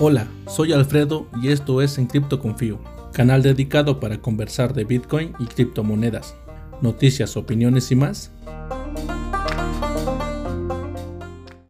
Hola, soy Alfredo y esto es En Cripto Confío, canal dedicado para conversar de Bitcoin y criptomonedas, noticias, opiniones y más.